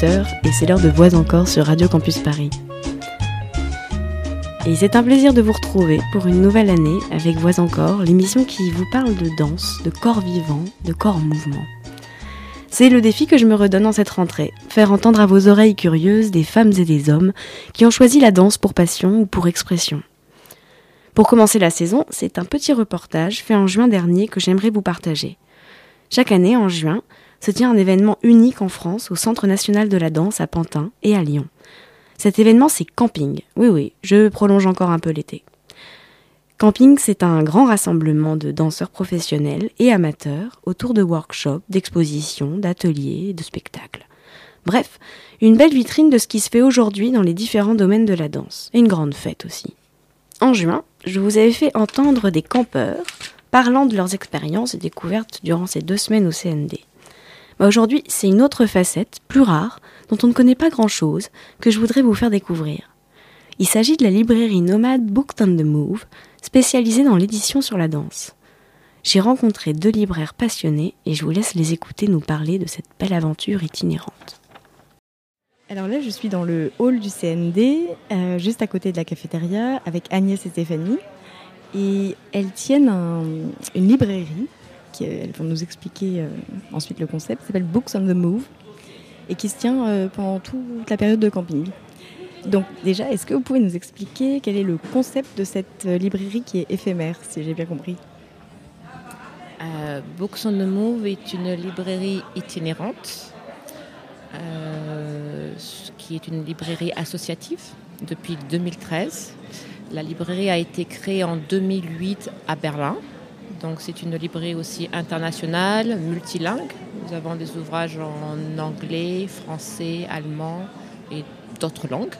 18h et c'est l'heure de Voix encore sur Radio Campus Paris. Et c'est un plaisir de vous retrouver pour une nouvelle année avec Voix encore, l'émission qui vous parle de danse, de corps vivant, de corps en mouvement. C'est le défi que je me redonne en cette rentrée, faire entendre à vos oreilles curieuses des femmes et des hommes qui ont choisi la danse pour passion ou pour expression. Pour commencer la saison, c'est un petit reportage fait en juin dernier que j'aimerais vous partager. Chaque année, en juin, se tient un événement unique en France au Centre national de la danse à Pantin et à Lyon. Cet événement, c'est Camping. Oui, oui, je prolonge encore un peu l'été. Camping, c'est un grand rassemblement de danseurs professionnels et amateurs autour de workshops, d'expositions, d'ateliers de spectacles. Bref, une belle vitrine de ce qui se fait aujourd'hui dans les différents domaines de la danse, et une grande fête aussi. En juin, je vous avais fait entendre des campeurs parlant de leurs expériences et découvertes durant ces deux semaines au CND. Bah, aujourd'hui, c'est une autre facette, plus rare, dont on ne connaît pas grand-chose, que je voudrais vous faire découvrir. Il s'agit de la librairie nomade Booked on the Move, spécialisée dans l'édition sur la danse. J'ai rencontré deux libraires passionnés et je vous laisse les écouter nous parler de cette belle aventure itinérante. Alors là, je suis dans le hall du CND, euh, juste à côté de la cafétéria, avec Agnès et Stéphanie. Et elles tiennent une librairie elles vont nous expliquer euh, ensuite le concept, s'appelle Books on the Move et qui se tient euh, pendant toute la période de camping. Donc déjà, est-ce que vous pouvez nous expliquer quel est le concept de cette euh, librairie qui est éphémère, si j'ai bien compris? Books on the Move est une librairie itinérante, qui est une librairie associative depuis 2013. La librairie a été créée en 2008 à Berlin. C'est une librairie aussi internationale, multilingue. Nous avons des ouvrages en anglais, français, allemand et d'autres langues.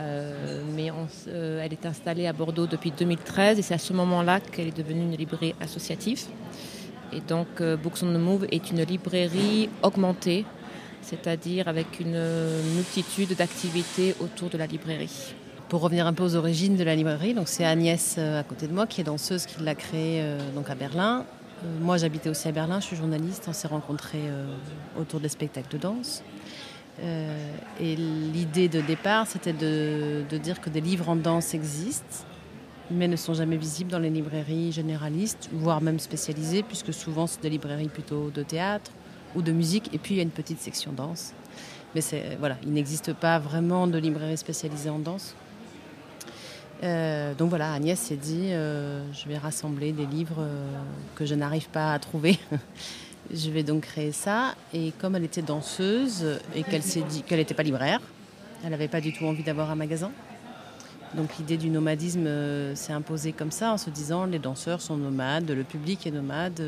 Euh, mais euh, elle est installée à Bordeaux depuis 2013 et c'est à ce moment-là qu'elle est devenue une librairie associative. Et donc euh, Books on the Move est une librairie augmentée, c'est-à-dire avec une multitude d'activités autour de la librairie pour revenir un peu aux origines de la librairie, donc c'est Agnès euh, à côté de moi qui est danseuse qui l'a créée euh, donc à Berlin. Euh, moi j'habitais aussi à Berlin, je suis journaliste, on s'est rencontrés autour des spectacles de danse. et l'idée de départ c'était de, dire que des livres en danse existent, mais ne sont jamais visibles dans les librairies généralistes, voire même spécialisées, puisque souvent c'est des librairies plutôt de théâtre ou de musique, et puis il y a une petite section danse. Mais voilà, il n'existe pas vraiment de librairie spécialisée en danse. Euh, donc voilà, Agnès s'est dit, euh, je vais rassembler des livres euh, que je n'arrive pas à trouver. je vais donc créer ça. Et comme elle était danseuse et qu'elle s'est dit qu'elle n'était pas libraire, elle n'avait pas du tout envie d'avoir un magasin. Donc l'idée du nomadisme s'est imposée comme ça, en se disant les danseurs sont nomades, le public est nomade,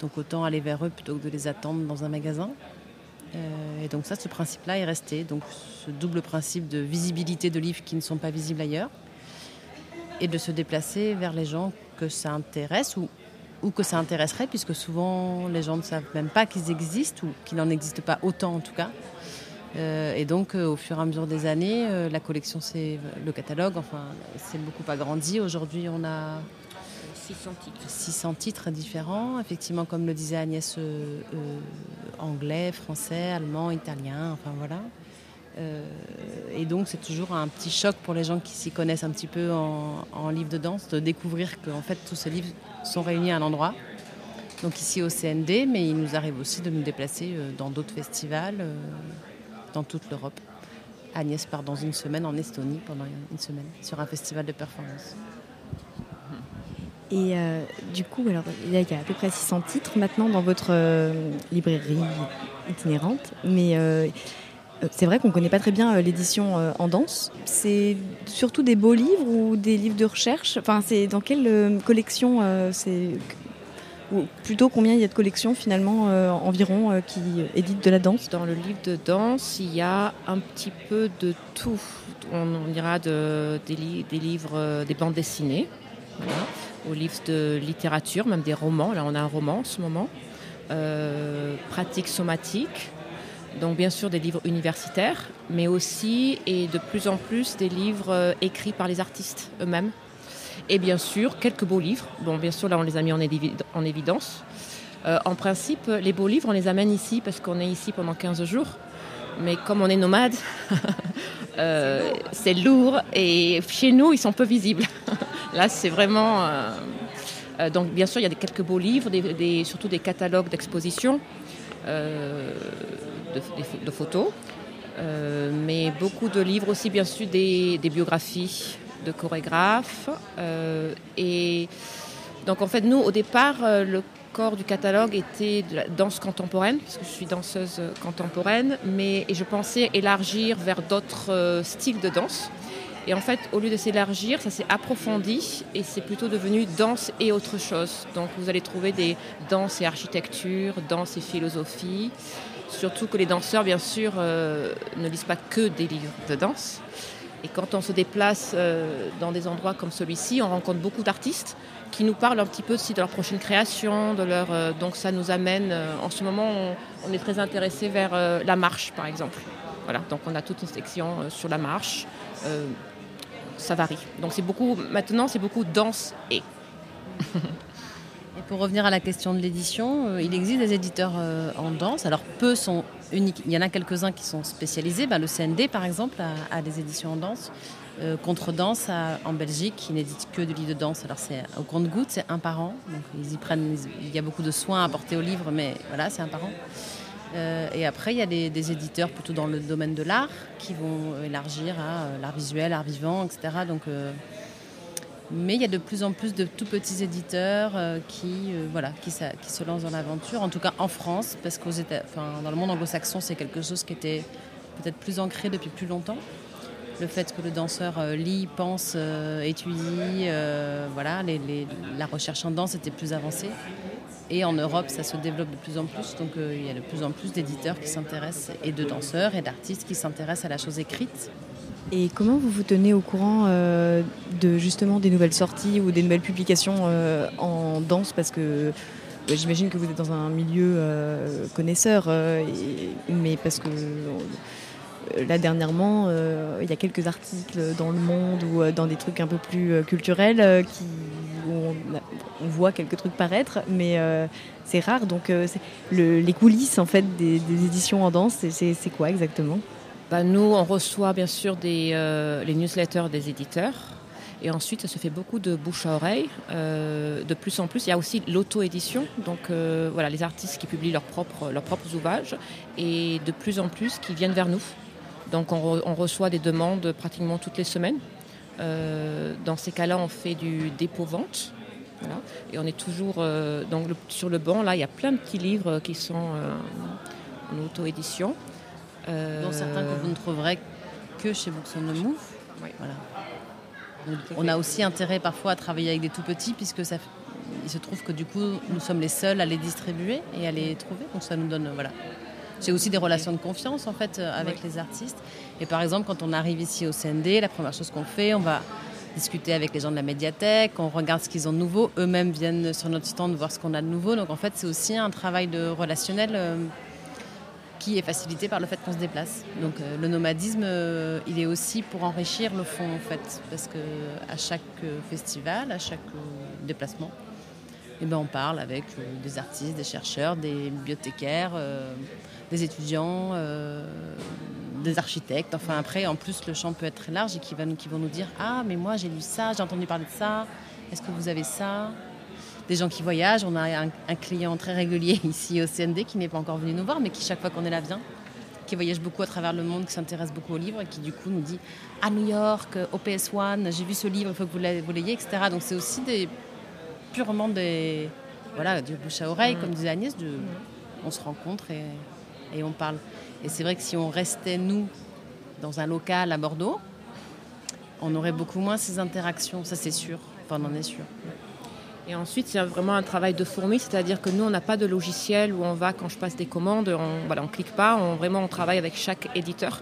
donc autant aller vers eux plutôt que de les attendre dans un magasin. et donc ça, ce principe-là est resté. Donc ce double principe de visibilité de livres qui ne sont pas visibles ailleurs et de se déplacer vers les gens que ça intéresse ou, ou que ça intéresserait, puisque souvent les gens ne savent même pas qu'ils existent ou qu'il n'en existe pas autant en tout cas. Euh, et donc, euh, au fur et à mesure des années, euh, la collection, c'est le catalogue, enfin, c'est beaucoup agrandi. Aujourd'hui, on a 600 titres. 600 titres différents, effectivement, comme le disait Agnès, anglais, français, allemand, italien, enfin voilà. Euh, et donc c'est toujours un petit choc pour les gens qui s'y connaissent un petit peu en, en livres de danse de découvrir qu'en fait tous ces livres sont réunis à un endroit. Donc ici au CND, mais il nous arrive aussi de nous déplacer euh, dans d'autres festivals euh, dans toute l'Europe. Agnès part dans une semaine en Estonie pendant une semaine sur un festival de performance. Et du coup, alors, il y a à peu près 600 titres maintenant dans votre librairie itinérante, mais c'est vrai qu'on ne connaît pas très bien euh, l'édition euh, en danse. C'est surtout des beaux livres ou des livres de recherche? Enfin, c'est dans quelle collection c'est ou plutôt combien il y a de collections finalement environ qui éditent de la danse? Dans le livre de danse, il y a un petit peu de tout. On, dira de, des, livres, des bandes dessinées, aux livres de littérature, même des romans. Là, on a un roman en ce moment. pratiques somatiques, donc bien sûr des livres universitaires, mais aussi et de plus en plus des livres euh, écrits par les artistes eux-mêmes. Et bien sûr quelques beaux livres. Bon, bien sûr là on les a mis en, évidence. Euh, en principe, les beaux livres, on les amène ici parce qu'on est ici pendant 15 jours. Mais comme on est nomade, euh, c'est lourd et chez nous, ils sont peu visibles. Là, c'est vraiment. donc, bien sûr, il y a quelques beaux livres, surtout des catalogues d'exposition, de, photos. mais beaucoup de livres aussi, bien sûr, des, biographies de chorégraphes. et donc en fait, nous, au départ, euh, le corps du catalogue était de la danse contemporaine, parce que je suis danseuse euh, contemporaine, mais et je pensais élargir vers d'autres euh, styles de danse. Et en fait, au lieu de s'élargir, ça s'est approfondi et c'est plutôt devenu danse et autre chose. Donc vous allez trouver des danses et architecture, danse et philosophie. Surtout que les danseurs, bien sûr, ne lisent pas que des livres de danse. Et quand on se déplace dans des endroits comme celui-ci, on rencontre beaucoup d'artistes qui nous parlent un petit peu aussi de leur prochaine création, de leur, euh, donc ça nous amène, euh, en ce moment on, est très intéressé vers euh, la marche par exemple. Voilà, donc on a toute une section sur la marche, ça varie. Donc c'est beaucoup, maintenant c'est beaucoup danse et. et pour revenir à la question de l'édition, il existe des éditeurs en danse, alors peu sont uniques, il y en a quelques-uns qui sont spécialisés, ben, le CND par exemple a des éditions en danse. Euh, contre-danse en Belgique, qui n'édite que du livre de danse. Alors c'est au compte-goutte, c'est un par an. Donc ils y prennent, il y a beaucoup de soins à apporter au livre, mais voilà, c'est un par an. Euh, et après, il y a des, éditeurs plutôt dans le domaine de l'art qui vont élargir à euh, l'art visuel, l'art vivant, etc. Donc, mais il y a de plus en plus de tout petits éditeurs qui, voilà, qui, qui, se lancent dans l'aventure, en tout cas en France, parce que dans le monde anglo-saxon, c'est quelque chose qui était peut-être plus ancré depuis plus longtemps le fait que le danseur euh, lit, pense, euh, étudie, euh, voilà, la recherche en danse était plus avancée. Et en Europe, ça se développe de plus en plus. Donc il y a de plus en plus d'éditeurs qui s'intéressent, et de danseurs et d'artistes qui s'intéressent à la chose écrite. Et comment vous vous tenez au courant de justement des nouvelles sorties ou des nouvelles publications en danse? Parce que j'imagine que vous êtes dans un milieu connaisseur, mais parce que là dernièrement, euh, il y a quelques articles dans le monde ou euh, dans des trucs un peu plus culturels qui, où on, voit quelques trucs paraître, mais c'est rare. Donc les coulisses en fait des, éditions en danse, c'est quoi exactement? Bah, Nous, on reçoit bien sûr des, les newsletters des éditeurs. Et ensuite, ça se fait beaucoup de bouche à oreille. de plus en plus, il y a aussi l'auto-édition. Donc voilà, les artistes qui publient leurs propres, leurs propres ouvrages. Et de plus en plus qui viennent vers nous donc on, reçoit des demandes pratiquement toutes les semaines. Euh, dans ces cas-là, on fait du dépôt-vente. Et on est toujours euh, sur le banc. Là, il y a plein de petits livres qui sont euh, en auto-édition. dont certains que vous ne trouverez que chez Books on the Move. Voilà. on a aussi intérêt parfois à travailler avec des tout petits puisque ça, il se trouve que du coup nous sommes les seuls à les distribuer et à les trouver. Donc ça nous donne voilà, c'est aussi des relations de confiance en fait euh, avec les artistes. Et par exemple, quand on arrive ici au CND, la première chose qu'on fait, on va discuter avec les gens de la médiathèque, on regarde ce qu'ils ont de nouveau. Eux-mêmes viennent sur notre stand voir ce qu'on a de nouveau. Donc en fait, c'est aussi un travail de relationnel euh, qui est facilité par le fait qu'on se déplace. Donc euh, le nomadisme, il est aussi pour enrichir le fond en fait, parce que à chaque festival, à chaque déplacement, eh ben, on parle avec des artistes, des chercheurs, des bibliothécaires des étudiants, euh, des architectes. Enfin, après, en plus, le champ peut être très large et qui, vont nous dire Ah, mais moi, j'ai lu ça, j'ai entendu parler de ça. Est-ce que vous avez ça? Des gens qui voyagent. On a un, client très régulier ici au CND qui n'est pas encore venu nous voir, mais qui, chaque fois qu'on est là, vient qui voyage beaucoup à travers le monde, qui s'intéresse beaucoup aux livres et qui du coup nous dit à New York, au PS1, j'ai vu ce livre, il faut que vous l'ayez, etc. Donc c'est aussi des, purement des, voilà, du bouche à oreille, comme disait Agnès, on se rencontre et on parle. Et c'est vrai que si on restait, nous, dans un local à Bordeaux, on aurait beaucoup moins ces interactions, ça c'est sûr, enfin on en est sûr. Et ensuite, c'est vraiment un travail de fourmi, c'est-à-dire que nous, on n'a pas de logiciel où on va, quand je passe des commandes, on on clique pas, vraiment on travaille avec chaque éditeur.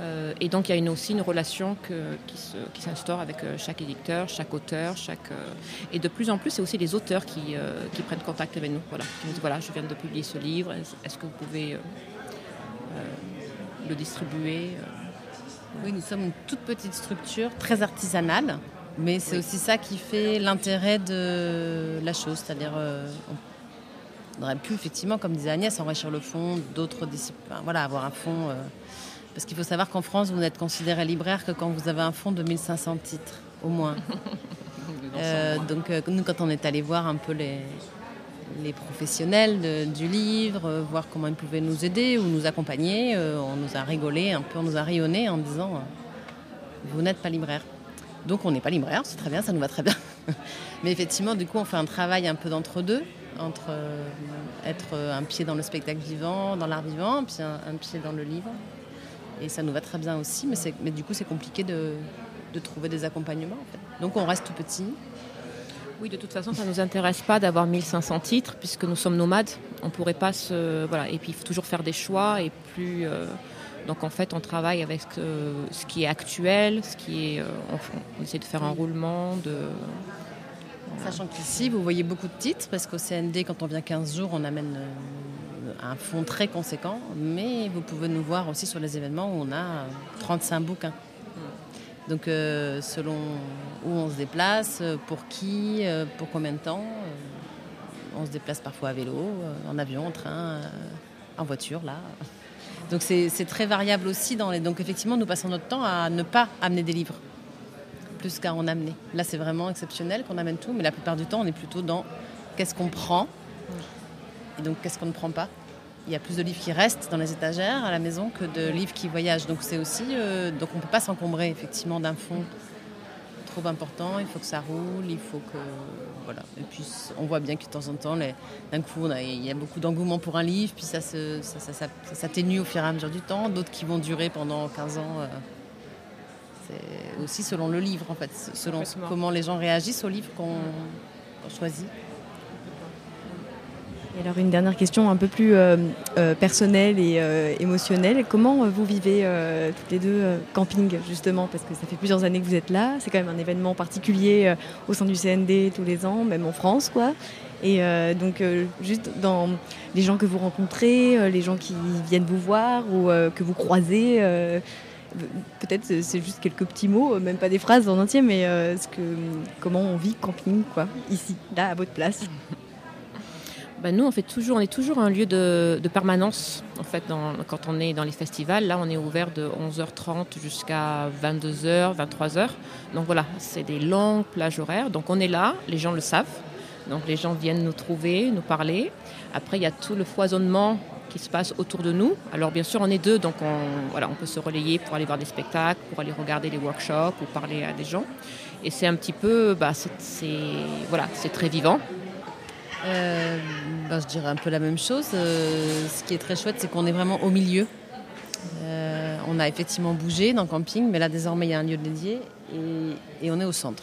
Euh, et donc il y a une, aussi une relation qui s'instaure avec euh, chaque éditeur, chaque auteur, chaque, euh, et de plus en plus c'est aussi les auteurs qui, prennent contact avec nous, voilà, qui nous disent voilà je viens de publier ce livre, est-ce que vous pouvez le distribuer Oui, nous sommes une toute petite structure, très artisanale, mais c'est aussi ça qui fait l'intérêt de la chose, c'est-à-dire On aurait pu, effectivement, comme disait Agnès, enrichir le fond d'autres disciplines. Voilà, avoir un fonds. Parce qu'il faut savoir qu'en France, vous n'êtes considéré libraire que quand vous avez un fonds de 1500 titres, au moins. donc, nous, quand on est allé voir un peu les, les professionnels du livre, euh, voir comment ils pouvaient nous aider ou nous accompagner. Euh, on nous a rigolé un peu, on nous a rayonné en disant euh, Vous n'êtes pas libraire. Donc on n'est pas libraire, c'est très bien, ça nous va très bien. Mais effectivement, du coup, on fait un travail un peu d'entre-deux, entre être un pied dans le spectacle vivant, dans l'art vivant, puis un, pied dans le livre. Et ça nous va très bien aussi, mais, mais du coup, c'est compliqué de, trouver des accompagnements. Donc on reste tout petit, oui, de toute façon, ça ne nous intéresse pas d'avoir 1500 titres puisque nous sommes nomades. On pourrait pas se. Voilà. Et puis, il faut toujours faire des choix et plus. Euh, donc, en fait, on travaille avec ce qui est actuel, ce qui est. Euh, on, essaie de faire un roulement de. Sachant qu'ici, vous voyez beaucoup de titres parce qu'au CND, quand on vient 15 jours, on amène euh, un fonds très conséquent. Mais vous pouvez nous voir aussi sur les événements où on a 35 bouquins. Donc euh, selon où on se déplace, euh, pour qui, euh, pour combien de temps, on se déplace parfois à vélo, en avion, en train, en voiture, là. Donc c'est très variable aussi. Dans les... Donc effectivement, nous passons notre temps à ne pas amener des livres, plus qu'à en amener. Là, c'est vraiment exceptionnel qu'on amène tout, mais la plupart du temps, on est plutôt dans qu'est-ce qu'on prend et donc qu'est-ce qu'on ne prend pas il y a plus de livres qui restent dans les étagères à la maison que de livres qui voyagent. Donc c'est aussi, euh, donc on ne peut pas s'encombrer effectivement d'un fond trop important. Il faut que ça roule, il faut que voilà. Et puis on voit bien que de temps en temps, d'un coup, il y a beaucoup d'engouement pour un livre, puis ça, s'atténue au fur et à mesure du temps. D'autres qui vont durer pendant 15 ans. Euh, c'est aussi selon le livre en fait, selon comment les gens réagissent au livre qu'on choisit alors une dernière question un peu plus euh, euh, personnelle et euh, émotionnelle. Comment vous vivez toutes les deux camping justement? Parce que ça fait plusieurs années que vous êtes là. C'est quand même un événement particulier au sein du CND tous les ans, même en France. quoi. Et donc juste dans les gens que vous rencontrez, les gens qui viennent vous voir ou que vous croisez, peut-être c'est juste quelques petits mots, même pas des phrases en entier, mais ce que, comment on vit camping quoi, ici, là, à votre place bah, nous, on, est toujours un lieu de, permanence. Quand on est dans les festivals, là, on est ouvert de 11h30 jusqu'à 22h, 23h. Donc voilà, c'est des longues plages horaires. Donc on est là, les gens le savent. Donc les gens viennent nous trouver, nous parler. Après, il y a tout le foisonnement qui se passe autour de nous. Alors bien sûr, on est deux, donc on, peut se relayer pour aller voir des spectacles, pour aller regarder les workshops ou parler à des gens. Et c'est un petit peu, bah, voilà, c'est très vivant. Euh, ben, je dirais un peu la même chose. Euh, ce qui est très chouette, c'est qu'on est vraiment au milieu. Euh, on a effectivement bougé dans le camping, mais là désormais il y a un lieu dédié et, on est au centre.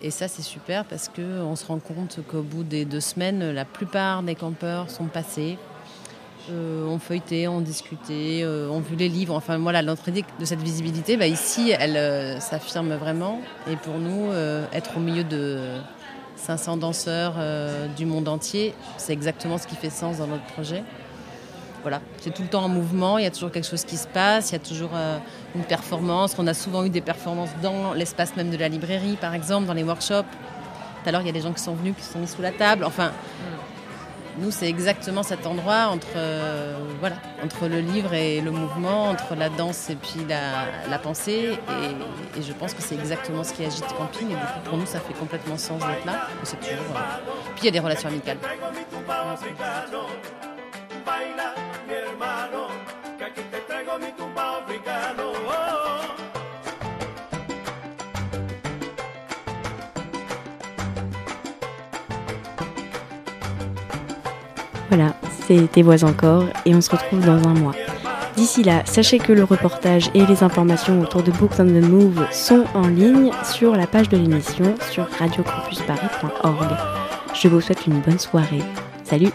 Et ça c'est super parce qu'on se rend compte qu'au bout des deux semaines, la plupart des campeurs sont passés, ont feuilleté, ont discuté, ont vu les livres. Enfin voilà, idée de cette visibilité, bah, ici elle s'affirme vraiment. Et pour nous, être au milieu de 500 danseurs euh, du monde entier. C'est exactement ce qui fait sens dans notre projet. Voilà, c'est tout le temps en mouvement, il y a toujours quelque chose qui se passe, il y a toujours euh, une performance. On a souvent eu des performances dans l'espace même de la librairie, par exemple, dans les workshops. Tout à l'heure, il y a des gens qui sont venus, qui sont mis sous la table. Enfin, nous, c'est exactement cet endroit entre, euh, voilà, entre le livre et le mouvement, entre la danse et puis la, pensée. Et, je pense que c'est exactement ce qui agite Camping. Et du coup, pour nous, ça fait complètement sens d'être là. Toujours, euh, Puis il y a des relations amicales. Voilà, c'était Voix encore et on se retrouve dans un mois. D'ici là, sachez que le reportage et les informations autour de Books on the Move sont en ligne sur la page de l'émission sur radiocampusparis.org. Je vous souhaite une bonne soirée. Salut